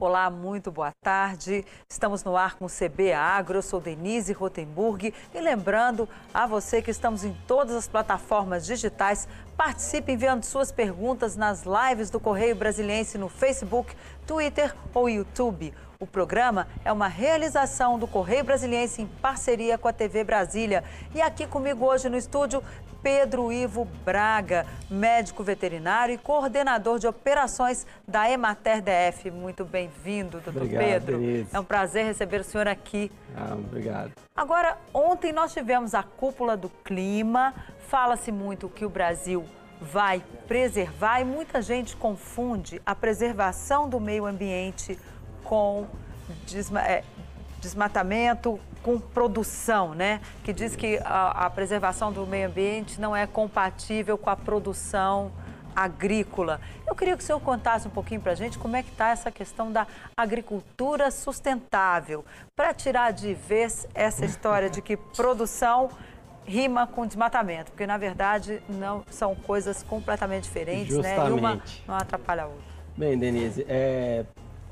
Olá, muito boa tarde. Estamos no ar com o CB Agro. Eu sou Denise Rotenburg. E lembrando a você que estamos em todas as plataformas digitais. Participe enviando suas perguntas nas lives do Correio Brasiliense no Facebook, Twitter ou YouTube. O programa é uma realização do Correio Brasiliense em parceria com a TV Brasília. E aqui comigo hoje no estúdio, Pedro Ivo Braga, médico veterinário e coordenador de operações da Emater DF. Muito bem-vindo, doutor obrigado, Pedro. Denise. É um prazer receber o senhor aqui. Ah, obrigado. Agora, ontem nós tivemos a cúpula do clima. Fala-se muito que o Brasil vai preservar e muita gente confunde a preservação do meio ambiente com desma é, desmatamento, com produção, né? Que diz que a, a preservação do meio ambiente não é compatível com a produção agrícola. Eu queria que o senhor contasse um pouquinho para a gente como é que está essa questão da agricultura sustentável, para tirar de vez essa história de que produção rima com desmatamento, porque na verdade não são coisas completamente diferentes, Justamente. né? E uma não atrapalha a outra. Bem, Denise, é,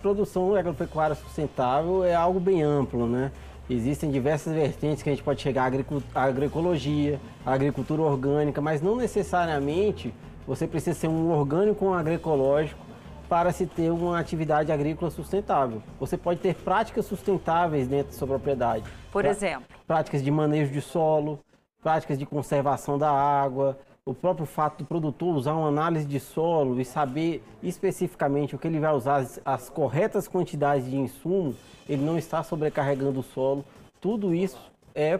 produção agropecuária sustentável é algo bem amplo, né? Existem diversas vertentes que a gente pode chegar à agroecologia, à agricultura orgânica, mas não necessariamente você precisa ser um orgânico ou um agroecológico para se ter uma atividade agrícola sustentável. Você pode ter práticas sustentáveis dentro da sua propriedade. Por exemplo, Práticas de manejo de solo, práticas de conservação da água, o próprio fato do produtor usar uma análise de solo e saber especificamente o que ele vai usar, as, as corretas quantidades de insumo, ele não está sobrecarregando o solo. Tudo isso é,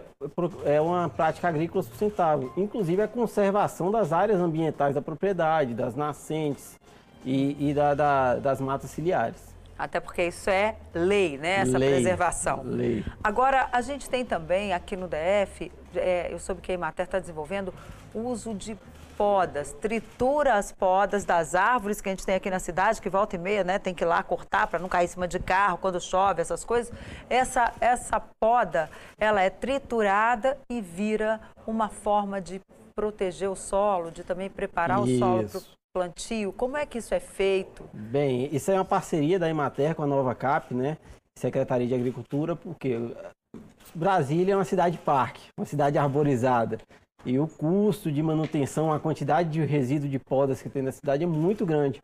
é uma prática agrícola sustentável, inclusive a conservação das áreas ambientais da propriedade, das nascentes e, e da- da- das matas ciliares. Até porque isso é lei, né? Essa Lei, preservação. lei. Agora, a gente tem também aqui no DF, é, eu soube que a Emater está desenvolvendo o uso de podas, tritura as podas das árvores que a gente tem aqui na cidade, que volta e meia, né, tem que ir lá cortar para não cair em cima de carro quando chove, essas coisas. Essa, essa poda, ela é triturada e vira uma forma de proteger o solo, de também preparar o solo para o Isso. Plantio. Como é que isso é feito? Bem, isso é uma parceria da Emater com a Nova Cap, né? Secretaria de Agricultura, porque Brasília é uma cidade parque, uma cidade arborizada. E o custo de manutenção, a quantidade de resíduo de podas que tem na cidade é muito grande.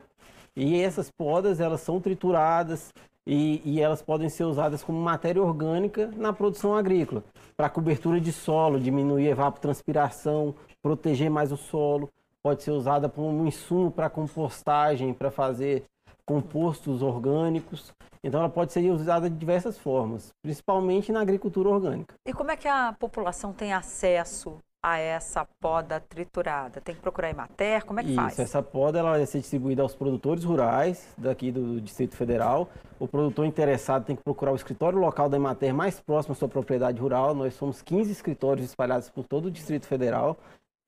E essas podas, elas são trituradas e, e elas podem ser usadas como matéria orgânica na produção agrícola, para cobertura de solo, diminuir a evapotranspiração, proteger mais o solo. Pode ser usada como um insumo para compostagem, para fazer compostos orgânicos. Então ela pode ser usada de diversas formas, principalmente na agricultura orgânica. E como é que a população tem acesso a essa poda triturada? Tem que procurar Emater? Como é que Isso, faz? essa poda ela vai ser distribuída aos produtores rurais daqui do Distrito Federal. O produtor interessado tem que procurar o escritório local da Emater mais próximo à sua propriedade rural. Nós somos 15 escritórios espalhados por todo o Distrito Federal.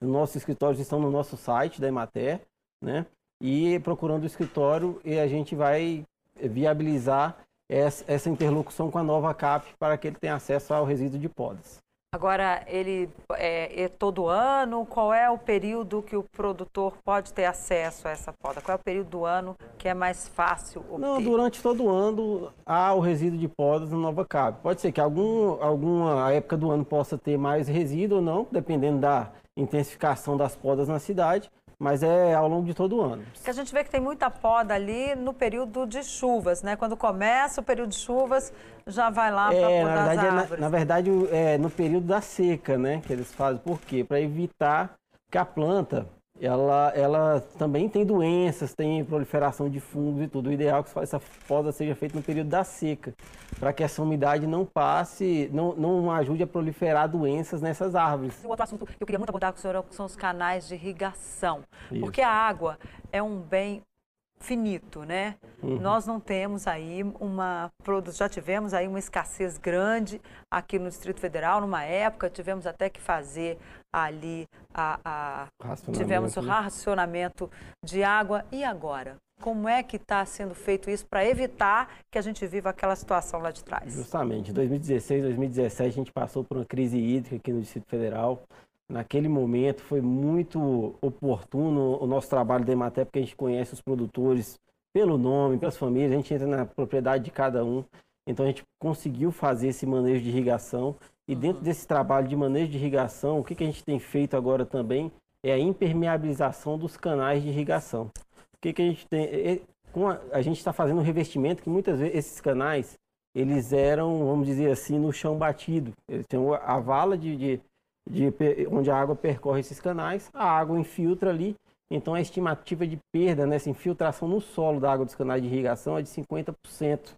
Os nossos escritórios estão no nosso site da Emater, né? E procurando o escritório, e a gente vai viabilizar essa essa interlocução com a nova CAP para que ele tenha acesso ao resíduo de podas. Agora, ele é, é todo ano? Qual é o período que o produtor pode ter acesso a essa poda? Qual é o período do ano que é mais fácil obter? Não, durante todo o ano há o resíduo de podas na Nova Cap. Pode ser que algum, alguma época do ano possa ter mais resíduo ou não, dependendo da intensificação das podas na cidade, mas é ao longo de todo o ano. Porque a gente vê que tem muita poda ali no período de chuvas, né? Quando começa o período de chuvas, já vai lá para É, podar na as verdade, é, na, árvores. na verdade, é no período da seca, né, que eles fazem. Por quê? Para evitar que a planta, ela, ela também tem doenças, tem proliferação de fungos e tudo. O ideal é que essa poda seja feita no período da seca, para que essa umidade não passe, não, não ajude a proliferar doenças nessas árvores. O outro assunto que eu queria muito abordar com o senhor são os canais de irrigação. Isso. Porque a água é um bem finito, né? Uhum. Nós não temos aí uma já tivemos aí uma escassez grande aqui no Distrito Federal numa época tivemos até que fazer ali a, a- Racionamento, tivemos o né? racionamento de água e agora como é que está sendo feito isso para evitar que a gente viva aquela situação lá de trás? Justamente, em 2016, 2017 a gente passou por uma crise hídrica aqui no Distrito Federal. Naquele momento foi muito oportuno o nosso trabalho da Emater, porque a gente conhece os produtores pelo nome, pelas famílias, a gente entra na propriedade de cada um. Então a gente conseguiu fazer esse manejo de irrigação. E uhum. dentro desse trabalho de manejo de irrigação, o que, que a gente tem feito agora também é a impermeabilização dos canais de irrigação. O que, que a gente tem? Com a, a gente está fazendo um revestimento que muitas vezes esses canais eles eram, vamos dizer assim, no chão batido. Eles têm a vala de, de, de, onde a água percorre esses canais, a água infiltra ali então a estimativa de perda nessa infiltração no solo da água dos canais de irrigação é de 50%.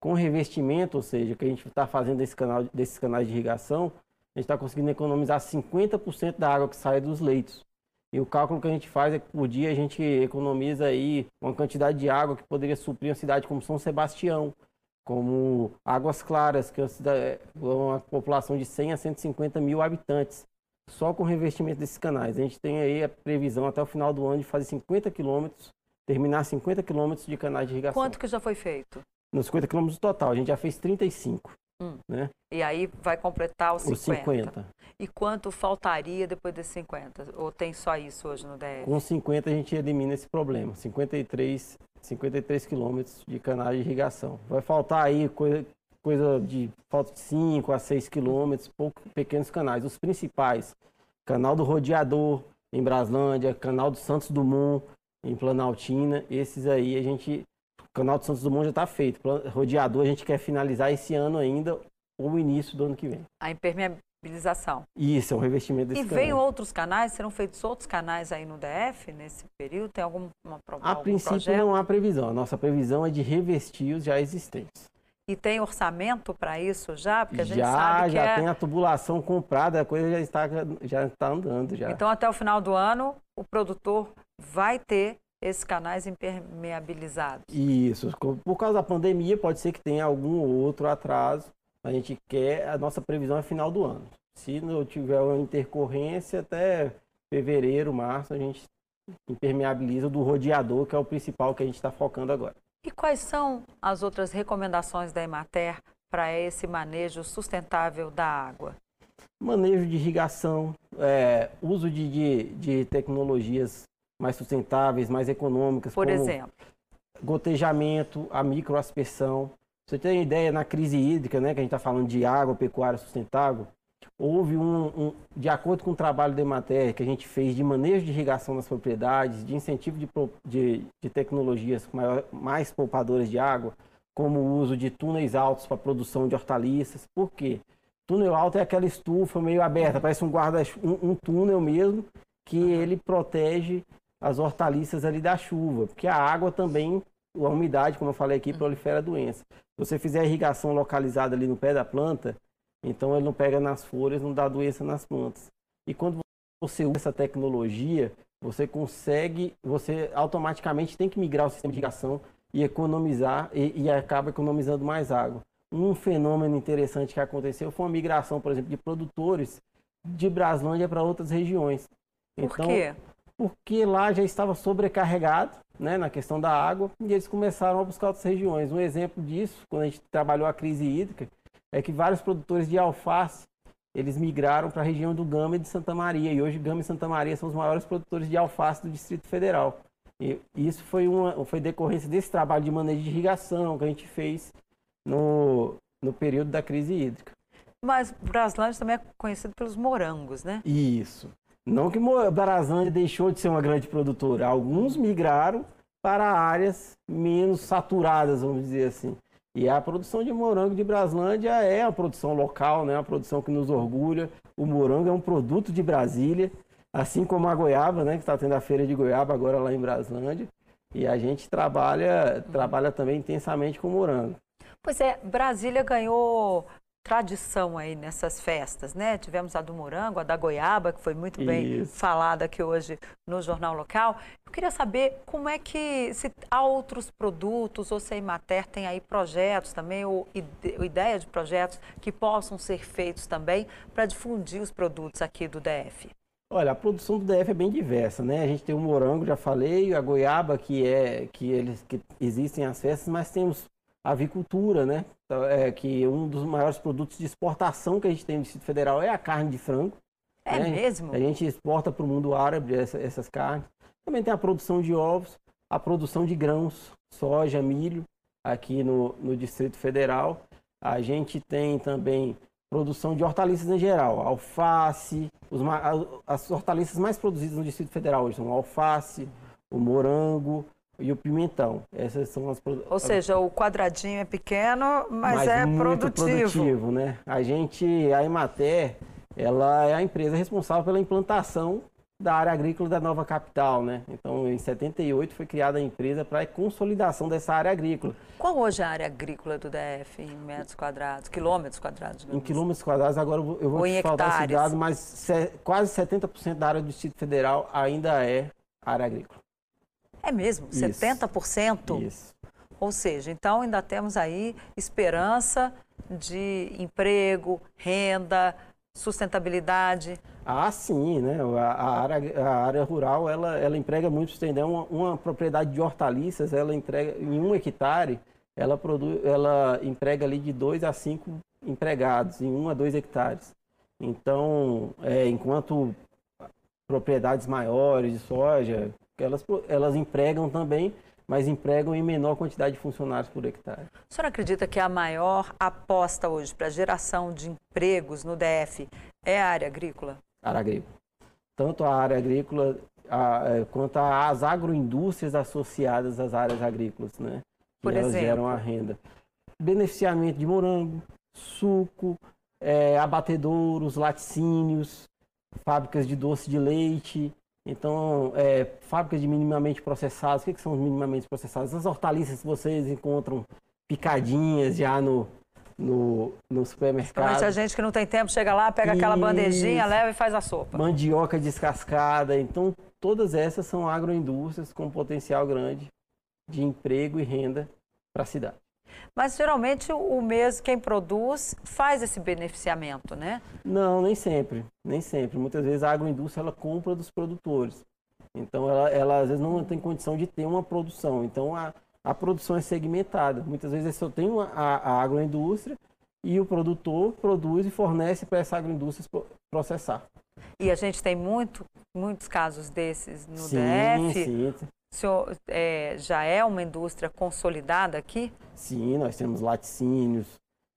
Com revestimento, ou seja, que a gente está fazendo desse canal, desses canais de irrigação, a gente está conseguindo economizar 50% da água que sai dos leitos. E o cálculo que a gente faz é que por dia a gente economiza aí uma quantidade de água que poderia suprir uma cidade como São Sebastião, como Águas Claras, que é uma população de 100 a 150 mil habitantes só com o revestimento desses canais. A gente tem aí a previsão até o final do ano de fazer 50 quilômetros, terminar 50 quilômetros de canais de irrigação. Quanto que já foi feito? Nos 50 quilômetros total, a gente já fez 35. Hum. Né? E aí vai completar os 50. Os 50. E quanto faltaria depois desses 50? Ou tem só isso hoje no DF? Com 50 a gente elimina esse problema. 53, 53 quilômetros de canais de irrigação. Vai faltar aí coisa, coisa de falta de 5 a 6 quilômetros, pequenos canais. Os principais, canal do Rodeador em Braslândia, canal do Santos Dumont em Planaltina, esses aí a gente, o canal do Santos Dumont já está feito. Rodeador a gente quer finalizar esse ano ainda ou início do ano que vem. A impermeabilização. Isso, é um revestimento desse E canal. vem outros canais? Serão feitos outros canais aí no DF nesse período? Tem algum uma, A algum princípio projeto? não há previsão. A nossa previsão é de revestir os já existentes. E tem orçamento para isso já? Porque a gente já, sabe que já é... tem a tubulação comprada, a coisa já está, já está andando. Já. Então, até o final do ano, o produtor vai ter esses canais impermeabilizados. Isso. Por causa da pandemia, pode ser que tenha algum outro atraso. A gente quer, a nossa previsão é final do ano. Se não tiver uma intercorrência, até fevereiro, março, a gente impermeabiliza do rodeador, que é o principal que a gente está focando agora. E quais são as outras recomendações da Emater para esse manejo sustentável da água? Manejo de irrigação, é, uso de, de, de, tecnologias mais sustentáveis, mais econômicas. Por exemplo? Gotejamento, a microaspersão. Você tem ideia, na crise hídrica, né, que a gente está falando de água, pecuária sustentável, houve um, um, de acordo com o trabalho da Emater que a gente fez de manejo de irrigação nas propriedades, de incentivo de, de, de tecnologias maior, mais poupadoras de água, como o uso de túneis altos para produção de hortaliças. Por quê? Túnel alto é aquela estufa meio aberta, parece um guarda um, um túnel mesmo que ele protege as hortaliças ali da chuva, porque a água também, a umidade, como eu falei aqui, prolifera a doença. Se você fizer a irrigação localizada ali no pé da planta, então ele não pega nas folhas, não dá doença nas plantas. E quando você usa essa tecnologia, você consegue, você automaticamente tem que migrar o sistema de irrigação e economizar e, e acaba economizando mais água. Um fenômeno interessante que aconteceu foi uma migração, por exemplo, de produtores de Braslândia para outras regiões. Por então, quê? Porque lá já estava sobrecarregado né, na questão da água e eles começaram a buscar outras regiões. Um exemplo disso, quando a gente trabalhou a crise hídrica, é que vários produtores de alface eles migraram para a região do Gama e de Santa Maria. E hoje Gama e Santa Maria são os maiores produtores de alface do Distrito Federal. E isso foi, uma, foi decorrência desse trabalho de manejo de irrigação que a gente fez no, no período da crise hídrica. Mas Braslândia também é conhecido pelos morangos, né? Isso. Não que Braslândia deixou de ser uma grande produtora. Alguns migraram para áreas menos saturadas, vamos dizer assim. E a produção de morango de Braslândia é a produção local, né? a produção que nos orgulha. O morango é um produto de Brasília, assim como a goiaba, né? que está tendo a feira de goiaba agora lá em Braslândia. E a gente trabalha, trabalha também intensamente com morango. Pois é, Brasília ganhou tradição aí nessas festas, né? Tivemos a do morango, a da goiaba, que foi muito bem Isso. falada aqui hoje no Jornal Local. Eu queria saber como é que, se há outros produtos, ou se a Imater tem aí projetos também, ou ideia de projetos que possam ser feitos também para difundir os produtos aqui do DF. Olha, a produção do DF é bem diversa, né? A gente tem o morango, já falei, a goiaba, que é que eles que existem as festas, mas temos avicultura, né? Então, é, que um dos maiores produtos de exportação que a gente tem no Distrito Federal é a carne de frango. É né? mesmo? A gente exporta para o mundo árabe essa, essas carnes. Também tem a produção de ovos. a produção de grãos, soja, milho, aqui no, no Distrito Federal. A gente tem também produção de hortaliças em geral, alface, os, as hortaliças mais produzidas no Distrito Federal hoje são o alface, o morango e o pimentão. Essas são as Ou seja, o quadradinho é pequeno, mas, mas é muito produtivo. produtivo, né? A gente, a Emater, ela é a empresa responsável pela implantação da área agrícola da nova capital, né? Então, em 78 foi criada a empresa para a consolidação dessa área agrícola. Qual hoje é a área agrícola do DF em metros quadrados, quilômetros quadrados? Em quilômetros quadrados, agora eu vou te falar esse dado, mas quase 70% da área do Distrito Federal ainda é área agrícola. É mesmo? Isso. 70%? Isso. Ou seja, então ainda temos aí esperança de emprego, renda, sustentabilidade. Ah, sim, né? A, a, área, a área rural, ela, ela emprega muito, entender uma, uma propriedade de hortaliças, ela entrega em um hectare, ela produz, ela emprega ali de dois a cinco empregados em um a dois hectares. Então, é, enquanto propriedades maiores de soja, elas, elas empregam também, mas empregam em menor quantidade de funcionários por hectare. O senhor acredita que a maior aposta hoje para a geração de empregos no DF é a área agrícola? área agrícola. Tanto a área agrícola a, é, quanto as agroindústrias associadas às áreas agrícolas, né? Por elas exemplo? geram a renda. Beneficiamento de morango, suco, é, abatedouros, laticínios, fábricas de doce de leite, então, é, fábricas de minimamente processados. O que, que são os minimamente processados? As hortaliças que vocês encontram picadinhas já no, no, no supermercado. a gente que não tem tempo chega lá, pega aquela bandejinha, leva e faz a sopa. Mandioca descascada. Então, todas essas são agroindústrias com potencial grande de emprego e renda para a cidade. Mas geralmente o mesmo quem produz faz esse beneficiamento, né? Não, nem sempre, nem sempre. Muitas vezes a agroindústria ela compra dos produtores. Então ela, ela às vezes não tem condição de ter uma produção. Então a, a produção é segmentada. Muitas vezes só tem uma, a, a agroindústria e o produtor produz e fornece para essa agroindústria processar. E a gente tem muito, muitos casos desses no sim, DF. Sim, o senhor é, já é uma indústria consolidada aqui? Sim, nós temos laticínios,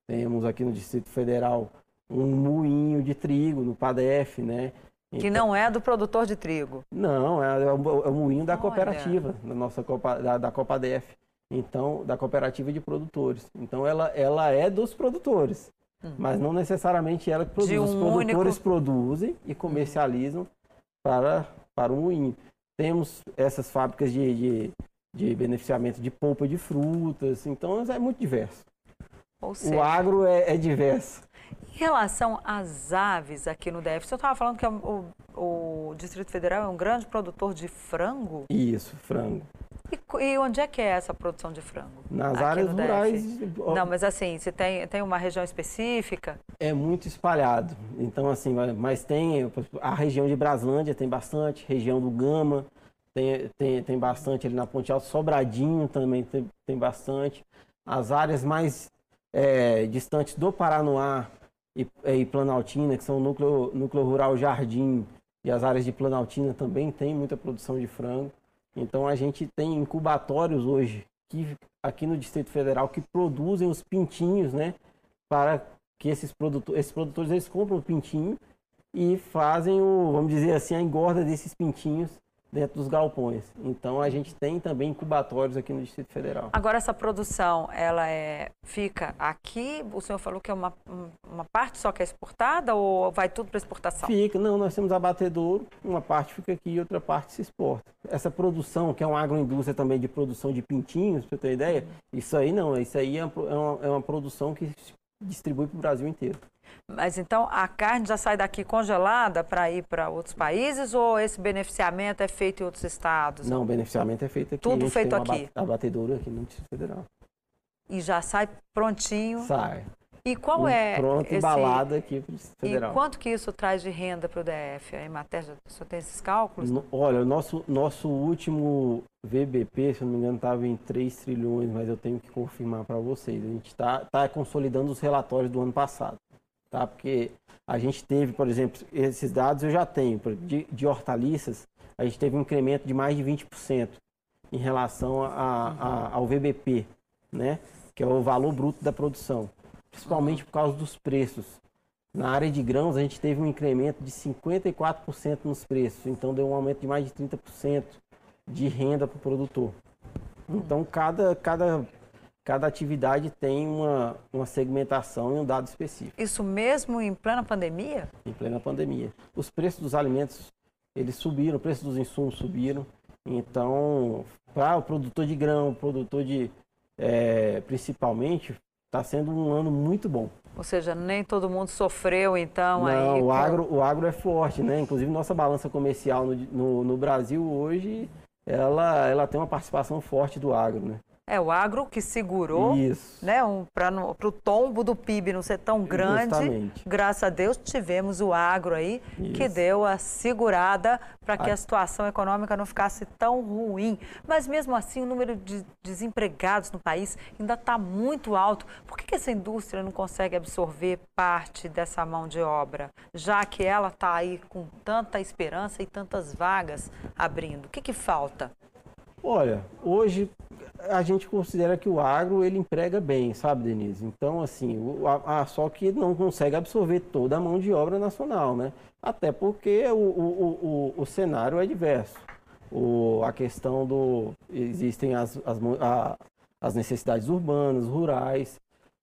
temos aqui no Distrito Federal um moinho de trigo no PADEF, né? Então, que não é do produtor de trigo. Não, é, é, o, é o moinho da Olha. cooperativa, da nossa Copa, da, da COPADEF. Então, da cooperativa de produtores. Então, ela, ela é dos produtores, hum. mas não necessariamente ela que produz. Um Os produtores único... produzem e comercializam para, para o moinho. Temos essas fábricas de, de, de beneficiamento de polpa de frutas, então é muito diverso. Seja, o agro é, é, diverso. Em relação às aves aqui no DF, você estava falando que o, o Distrito Federal é um grande produtor de frango? Isso, frango. E, e, onde é que é essa produção de frango? Nas áreas rurais. Não, mas assim, você tem, tem uma região específica? É muito espalhado. Então, assim, mas tem a região de Braslândia tem bastante, região do Gama tem, tem, tem bastante ali na Ponte Alta, Sobradinho também tem, tem bastante. As áreas mais é, distantes do Paranoá e, e Planaltina, que são o núcleo, núcleo rural Jardim, e as áreas de Planaltina também tem muita produção de frango. Então a gente tem incubatórios hoje que, aqui no Distrito Federal que produzem os pintinhos, né? Para que esses produtores, esses produtores eles compram o pintinho e fazem o, vamos dizer assim, a engorda desses pintinhos dentro dos galpões. Então a gente tem também incubatórios aqui no Distrito Federal. Agora essa produção, ela é, fica aqui? O senhor falou que é uma, uma parte só que é exportada ou vai tudo para exportação? Fica, não, nós temos abatedouro, uma parte fica aqui e outra parte se exporta. Essa produção, que é uma agroindústria também de produção de pintinhos, para você ter ideia, isso aí não, isso aí é uma, é uma produção que distribui para o Brasil inteiro. Mas então a carne já sai daqui congelada para ir para outros países ou esse beneficiamento é feito em outros estados? Não, o beneficiamento é feito aqui. Tudo feito aqui? Abatedouro aqui no Distrito Federal. E já sai prontinho? Sai. E qual é Pronto, esse... embalado aqui para o Distrito Federal. E quanto que isso traz de renda para o DF? A Emater só tem esses cálculos? No, olha, o nosso, nosso último VBP, se não me engano, estava em 3 trilhões, mas eu tenho que confirmar para vocês. A gente está tá consolidando os relatórios do ano passado tá? Porque a gente teve, por exemplo, esses dados eu já tenho, de, de hortaliças, a gente teve um incremento de mais de 20%. em relação a, a, ao VBP, né? que é o valor bruto da produção, principalmente por causa dos preços. Na área de grãos, a gente teve um incremento de 54% nos preços, então deu um aumento de mais de 30% de renda para o produtor. Então, cada, cada, cada atividade tem uma, uma segmentação e um dado específico. Isso mesmo em plena pandemia? Em plena pandemia. Os preços dos alimentos, eles subiram, o preço dos insumos subiram. Então, para o produtor de grão, produtor de, é, principalmente, está sendo um ano muito bom. Ou seja, nem todo mundo sofreu, então, Não, aí... o, agro, o agro é forte, né? Inclusive, nossa balança comercial no, no, no Brasil hoje, ela, ela tem uma participação forte do agro, né? É, o agro que segurou, Isso. né, um, para o tombo do PIB não ser tão grande. Justamente. Graças a Deus tivemos o agro aí, que Isso. deu a segurada para que Ah. a situação econômica não ficasse tão ruim. Mas mesmo assim, o número de desempregados no país ainda está muito alto. Por que, que essa indústria não consegue absorver parte dessa mão de obra, já que ela está aí com tanta esperança e tantas vagas abrindo? O que, que falta? Olha, hoje a gente considera que o agro ele emprega bem, sabe, Denise? Então, assim, o, a, a- só que não consegue absorver toda a mão de obra nacional, né? Até porque o, o, o, o cenário é diverso. O, a questão do. Existem as, as, a- as necessidades urbanas, rurais,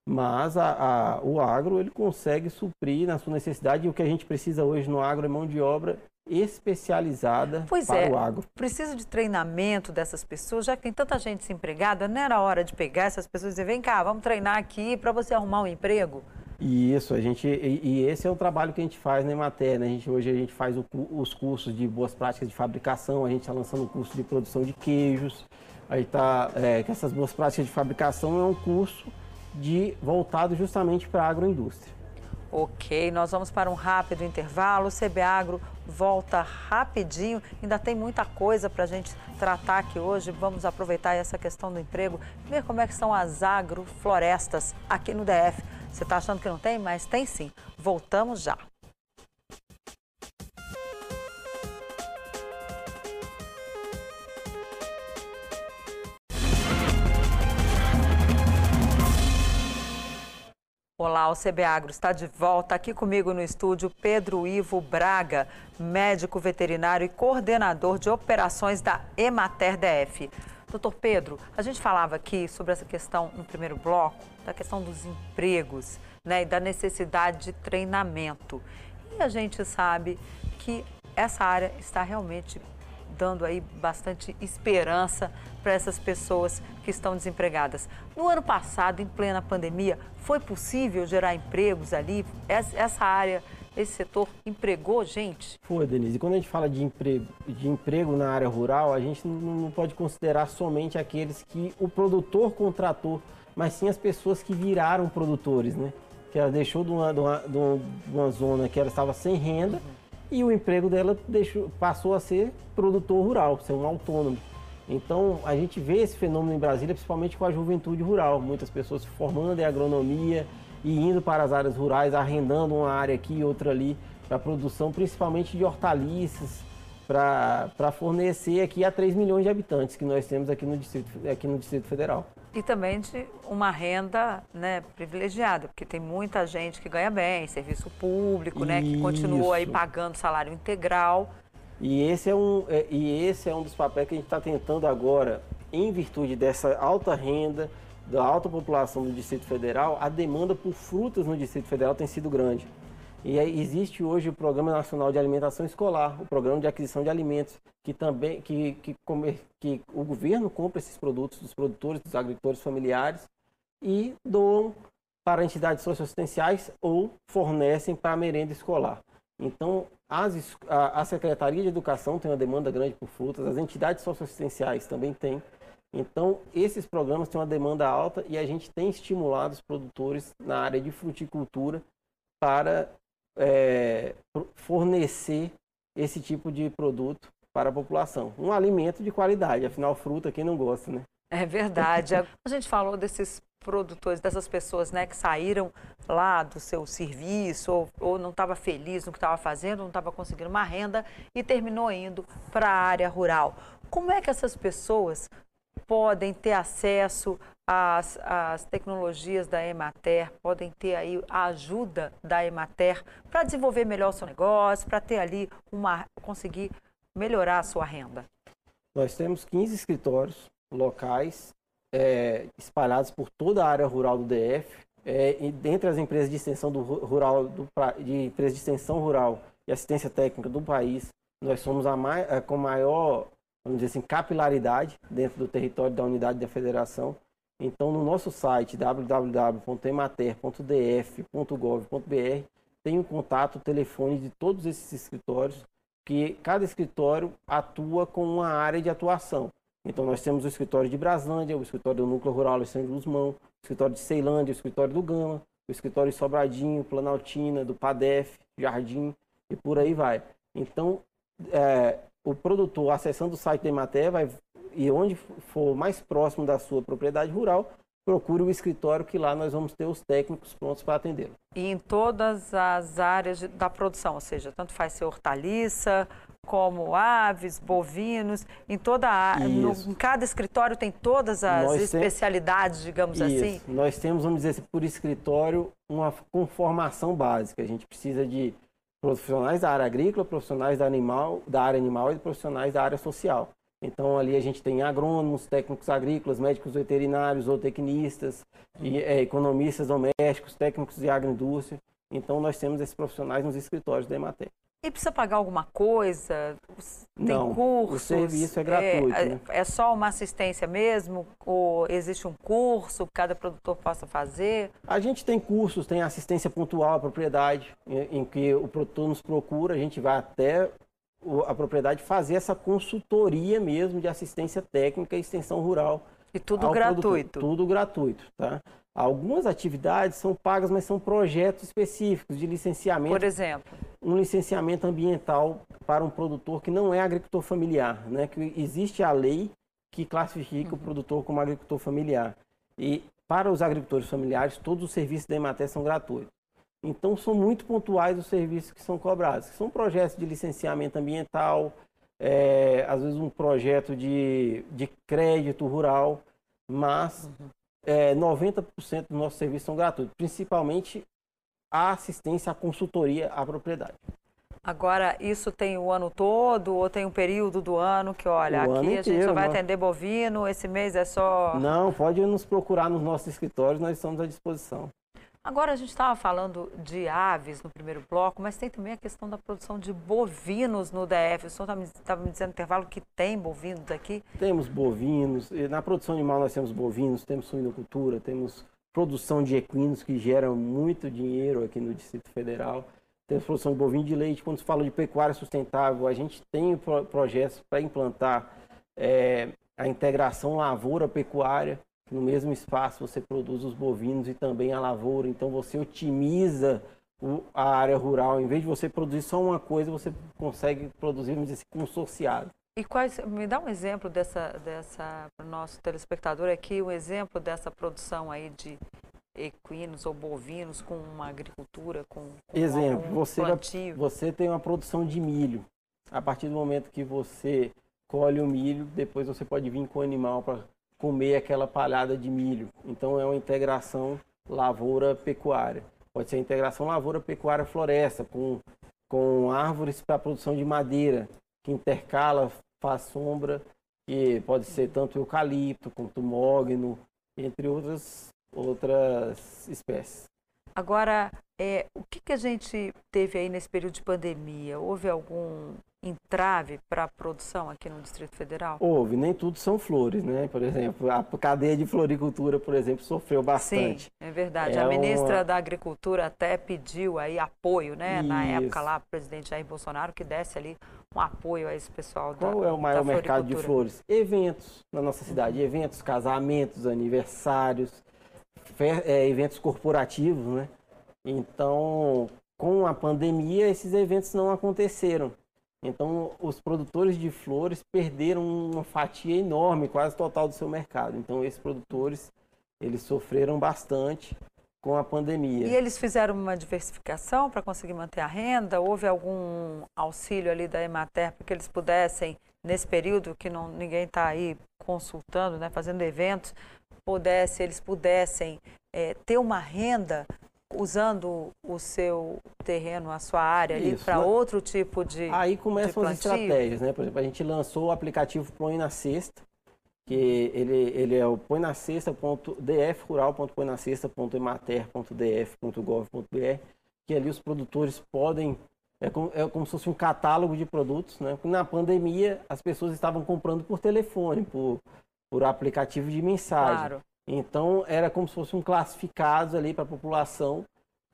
mas a, a- o agro ele consegue suprir na sua necessidade e o que a gente precisa hoje no agro é mão de obra especializada Pois para é. o agro. Precisa de treinamento dessas pessoas, já que tem tanta gente desempregada, não era hora de pegar essas pessoas e dizer, vem cá, vamos treinar aqui para você arrumar um emprego? E Isso, a gente e, e esse é o trabalho que a gente faz na Emater, né? A gente, hoje a gente faz o os cursos de boas práticas de fabricação, a gente está lançando o curso de produção de queijos. Aí tá, é, que essas boas práticas de fabricação é um curso de voltado justamente para a agroindústria. Ok, nós vamos para um rápido intervalo. O CB Agro volta rapidinho. Ainda tem muita coisa para a gente tratar aqui hoje. Vamos aproveitar essa questão do emprego, ver como é que são as agroflorestas aqui no DF. Você está achando que não tem? Mas tem sim. Voltamos já. Olá, o CB Agro está de volta aqui comigo no estúdio Pedro Ivo Braga, médico veterinário e coordenador de operações da Emater DF. Doutor Pedro, a gente falava aqui sobre essa questão no primeiro bloco, da questão dos empregos né, e da necessidade de treinamento. E a gente sabe que essa área está realmente dando aí bastante esperança para essas pessoas que estão desempregadas. No ano passado, em plena pandemia, foi possível gerar empregos ali? Essa área, esse setor empregou gente? Foi, Denise. E quando a gente fala de emprego, de emprego na área rural, a gente não, pode considerar somente aqueles que o produtor contratou, mas sim as pessoas que viraram produtores, né? Que ela deixou de uma, de uma, de uma- de uma zona que ela estava sem renda e o emprego dela deixou, passou a ser produtor rural, ser um autônomo. Então, a gente vê esse fenômeno em Brasília, principalmente com a juventude rural. Muitas pessoas se formando em agronomia e indo para as áreas rurais, arrendando uma área aqui e outra ali para produção, principalmente de hortaliças, para fornecer aqui a 3 milhões de habitantes que nós temos aqui no Distrito, aqui no Distrito Federal. E também de uma renda né, privilegiada, porque tem muita gente que ganha bem, serviço público, né, que continua aí pagando salário integral. E esse é um, é- e esse é um dos papéis que a gente está tentando agora, em virtude dessa alta renda, da alta população do Distrito Federal, a demanda por frutas no Distrito Federal tem sido grande. E existe hoje o Programa Nacional de Alimentação Escolar, o Programa de Aquisição de Alimentos, que também que, que, que o governo compra esses produtos dos produtores, dos agricultores familiares e doam para entidades socioassistenciais ou fornecem para a merenda escolar. Então, as a, a Secretaria de Educação tem uma demanda grande por frutas, as entidades socioassistenciais também têm. Então, esses programas têm uma demanda alta e a gente tem estimulado os produtores na área de fruticultura para é, fornecer esse tipo de produto para a população. Um alimento de qualidade, afinal, fruta, quem não gosta, né? É verdade. A gente falou desses produtores, dessas pessoas né, que saíram lá do seu serviço ou, ou não estava feliz no que estava fazendo, não estava conseguindo uma renda e terminou indo para a área rural. Como é que essas pessoas podem ter acesso às, às tecnologias da Emater, podem ter aí a ajuda da Emater para desenvolver melhor o seu negócio, para ter ali uma conseguir melhorar a sua renda? Nós temos 15 escritórios locais é, espalhados por toda a área rural do DF. É, e dentre as empresas de extensão do rural, do, de empresas de extensão rural e assistência técnica do país, nós somos a, mai, a com maior, vamos dizer assim, capilaridade dentro do território da unidade da federação. Então, no nosso site www.emater.df.gov.br tem um contato, o telefone de todos esses escritórios, que cada escritório atua com uma área de atuação. Então, nós temos o escritório de Braslândia, o escritório do Núcleo Rural Alexandre Guzmão, o escritório de Ceilândia, o escritório do Gama, o escritório de Sobradinho, Planaltina, do PADEF, Jardim e por aí vai. Então, é, o produtor acessando o site da Emater vai e onde for mais próximo da sua propriedade rural, procure o escritório que lá nós vamos ter os técnicos prontos para atendê-lo. E em todas as áreas da produção, ou seja, tanto faz ser hortaliça, como aves, bovinos, em toda a, no, em cada escritório tem todas as nós especialidades, tem... digamos Isso. assim. Nós temos, vamos dizer assim, por escritório, uma conformação básica. A gente precisa de profissionais da área agrícola, profissionais da, animal, da área animal e profissionais da área social. Então, ali a gente tem agrônomos, técnicos agrícolas, médicos veterinários, zootecnistas, e, é, economistas domésticos, técnicos de agroindústria. Então, nós temos esses profissionais nos escritórios da Emater. E precisa pagar alguma coisa? Tem Não, cursos? o serviço é gratuito. É, né? é só uma assistência mesmo? Ou existe um curso que cada produtor possa fazer? A gente tem cursos, tem assistência pontual à propriedade, em, em que o produtor nos procura, a gente vai até a propriedade fazer essa consultoria mesmo de assistência técnica e extensão rural. E tudo gratuito? Produtor. Tudo gratuito, tá? Algumas atividades são pagas, mas são projetos específicos de licenciamento. Por exemplo? Um licenciamento ambiental para um produtor que não é agricultor familiar, né? Que existe a lei que classifica uhum. o produtor como agricultor familiar. E para os agricultores familiares, todos os serviços da Emater são gratuitos. Então, são muito pontuais os serviços que são cobrados. São projetos de licenciamento ambiental, é, às vezes um projeto de, de crédito rural, mas uhum é, 90% dos nossos serviços são gratuitos, principalmente a assistência, a consultoria à propriedade. Agora, isso tem o ano todo ou tem um período do ano que, olha, o aqui inteiro, a gente só vai nós... atender bovino, esse mês é só... Não, pode nos procurar nos nossos escritórios, nós estamos à disposição. Agora, a gente estava falando de aves no primeiro bloco, mas tem também a questão da produção de bovinos no DF. O senhor estava tá me dizendo no intervalo que tem bovinos aqui? Temos bovinos. Na produção animal nós temos bovinos, temos suinocultura, temos produção de equinos que geram muito dinheiro aqui no Distrito Federal. Temos produção de bovino de leite. Quando se fala de pecuária sustentável, a gente tem projetos para implantar é, a integração lavoura-pecuária no mesmo espaço você produz os bovinos e também a lavoura, então você otimiza o, a área rural. Em vez de você produzir só uma coisa, você consegue produzir, vamos dizer assim, consorciado. E quais, me dá um exemplo dessa, dessa para o nosso telespectador aqui, um exemplo dessa produção aí de equinos ou bovinos com uma agricultura, com, com exemplo, um você, você tem uma produção de milho. A partir do momento que você colhe o milho, depois você pode vir com o animal para comer aquela palhada de milho. Então é uma integração lavoura-pecuária. Pode ser integração lavoura-pecuária-floresta, com, com árvores para produção de madeira, que intercala, faz sombra, que pode ser tanto eucalipto quanto mogno, entre outras, outras espécies. Agora, é, o que, que a gente teve aí nesse período de pandemia? Houve algum entrave para a produção aqui no Distrito Federal? Houve, nem tudo são flores, né? Por exemplo, a cadeia de floricultura, por exemplo, sofreu bastante. Sim, é verdade. É a ministra uma... da Agricultura até pediu aí apoio, né? Isso. Na época lá, o presidente Jair Bolsonaro, que desse ali um apoio a esse pessoal Qual da Qual é o maior mercado de flores? Eventos na nossa cidade, uhum. eventos, casamentos, aniversários, é, eventos corporativos, né? Então, com a pandemia, esses eventos não aconteceram. Então, os produtores de flores perderam uma fatia enorme, quase total do seu mercado. Então, esses produtores, eles sofreram bastante com a pandemia. E eles fizeram uma diversificação para conseguir manter a renda? Houve algum auxílio ali da Emater para que eles pudessem nesse período que não, ninguém está aí consultando, né, fazendo eventos, pudesse, eles pudessem é, ter uma renda usando o seu terreno, a sua área ali para né? outro tipo de Aí começam as estratégias, né? Por exemplo, a gente lançou o aplicativo Põe na Cesta, que ele, ele é o põe na cesta.dfrural.põenacesta.emater.df.gov.br, que ali os produtores podem é como, é como se fosse um catálogo de produtos, né? Na pandemia as pessoas estavam comprando por telefone, por, por aplicativo de mensagem. Claro. Então, era como se fosse um classificado ali para a população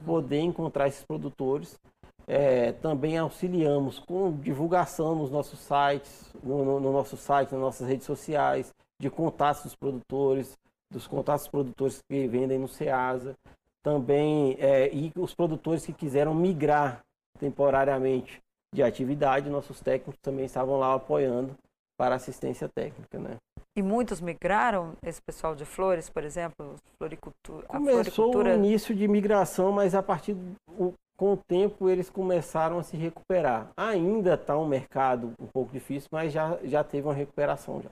poder encontrar esses produtores. É, também auxiliamos com divulgação nos nossos sites, no, no, no, nosso site, nas nossas redes sociais, de contatos dos produtores, dos contatos dos produtores que vendem no Ceasa. Também, é, e os produtores que quiseram migrar temporariamente de atividade, nossos técnicos também estavam lá apoiando para assistência técnica, né? E muitos migraram, esse pessoal de flores, por exemplo, floricultura? Começou o início de migração, mas a partir do, com o tempo eles começaram a se recuperar. Ainda está um mercado um pouco difícil, mas já, já teve uma recuperação já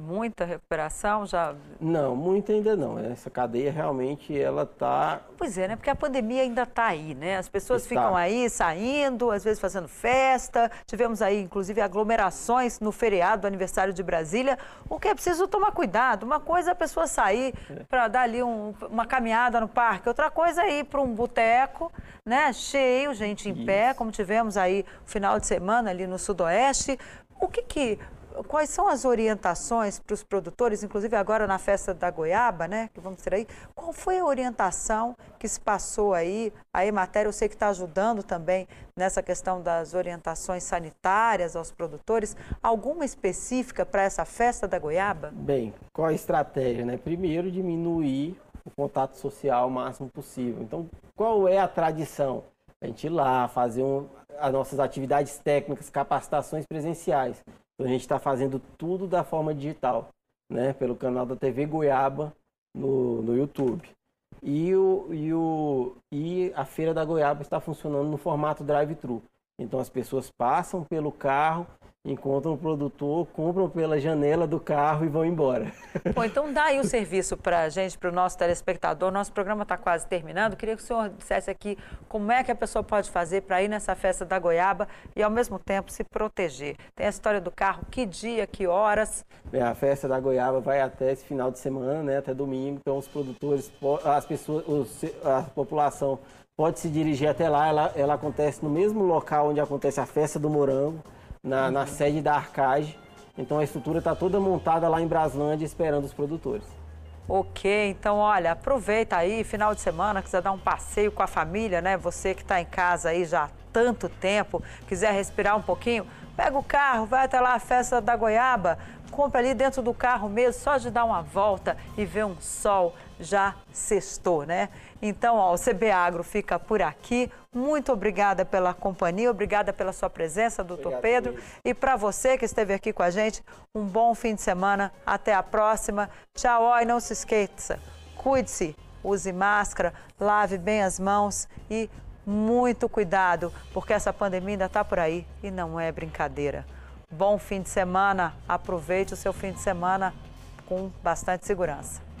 muita recuperação já? Não, muita ainda não. Essa cadeia realmente ela está. Pois é, né? Porque a pandemia ainda está aí, né? As pessoas está. ficam aí saindo, às vezes fazendo festa. Tivemos aí, inclusive, aglomerações no feriado do aniversário de Brasília. O que é preciso tomar cuidado. Uma coisa é a pessoa sair é. para dar ali um, uma caminhada no parque, outra coisa é ir para um boteco, né? Cheio, gente em Isso. pé, como tivemos aí no final de semana ali no Sudoeste. O que que quais são as orientações para os produtores, inclusive agora na festa da goiaba, né, que vamos ter aí, qual foi a orientação que se passou aí? A Emater, eu sei que está ajudando também nessa questão das orientações sanitárias aos produtores. Alguma específica para essa festa da goiaba? Bem, qual a estratégia, né? Primeiro, diminuir o contato social o máximo possível. Então, qual é a tradição? A gente ir lá, fazer um, as nossas atividades técnicas, capacitações presenciais. Então a gente está fazendo tudo da forma digital, né? Pelo canal da TV Goiaba no, no YouTube. E, o, e, o, e a Feira da Goiaba está funcionando no formato drive-thru. Então as pessoas passam pelo carro, encontram o produtor, compram pela janela do carro e vão embora. Bom, então dá aí o serviço para a gente, para o nosso telespectador. Nosso programa está quase terminando. Queria que o senhor dissesse aqui como é que a pessoa pode fazer para ir nessa festa da goiaba e, ao mesmo tempo, se proteger. Tem a história do carro, que dia, que horas? É, a festa da goiaba vai até esse final de semana, né, até domingo. Então, os produtores, as pessoas, a população pode se dirigir até lá. Ela, ela acontece no mesmo local onde acontece a festa do morango na, na sede da Arcage. Então a estrutura está toda montada lá em Braslândia esperando os produtores. Ok, então olha, aproveita aí, final de semana, quiser dar um passeio com a família, né? Você que está em casa aí já há tanto tempo, quiser respirar um pouquinho, pega o carro, vai até lá a festa da goiaba, compra ali dentro do carro mesmo, só de dar uma volta e ver um sol já sextou, né? Então, ó, o CB Agro fica por aqui. Muito obrigada pela companhia, obrigada pela sua presença, doutor Obrigado, Pedro. E para você que esteve aqui com a gente, um bom fim de semana. Até a próxima. Tchau, ó, e não se esqueça, cuide-se, use máscara, lave bem as mãos e muito cuidado, porque essa pandemia ainda está por aí e não é brincadeira. Bom fim de semana, aproveite o seu fim de semana com bastante segurança.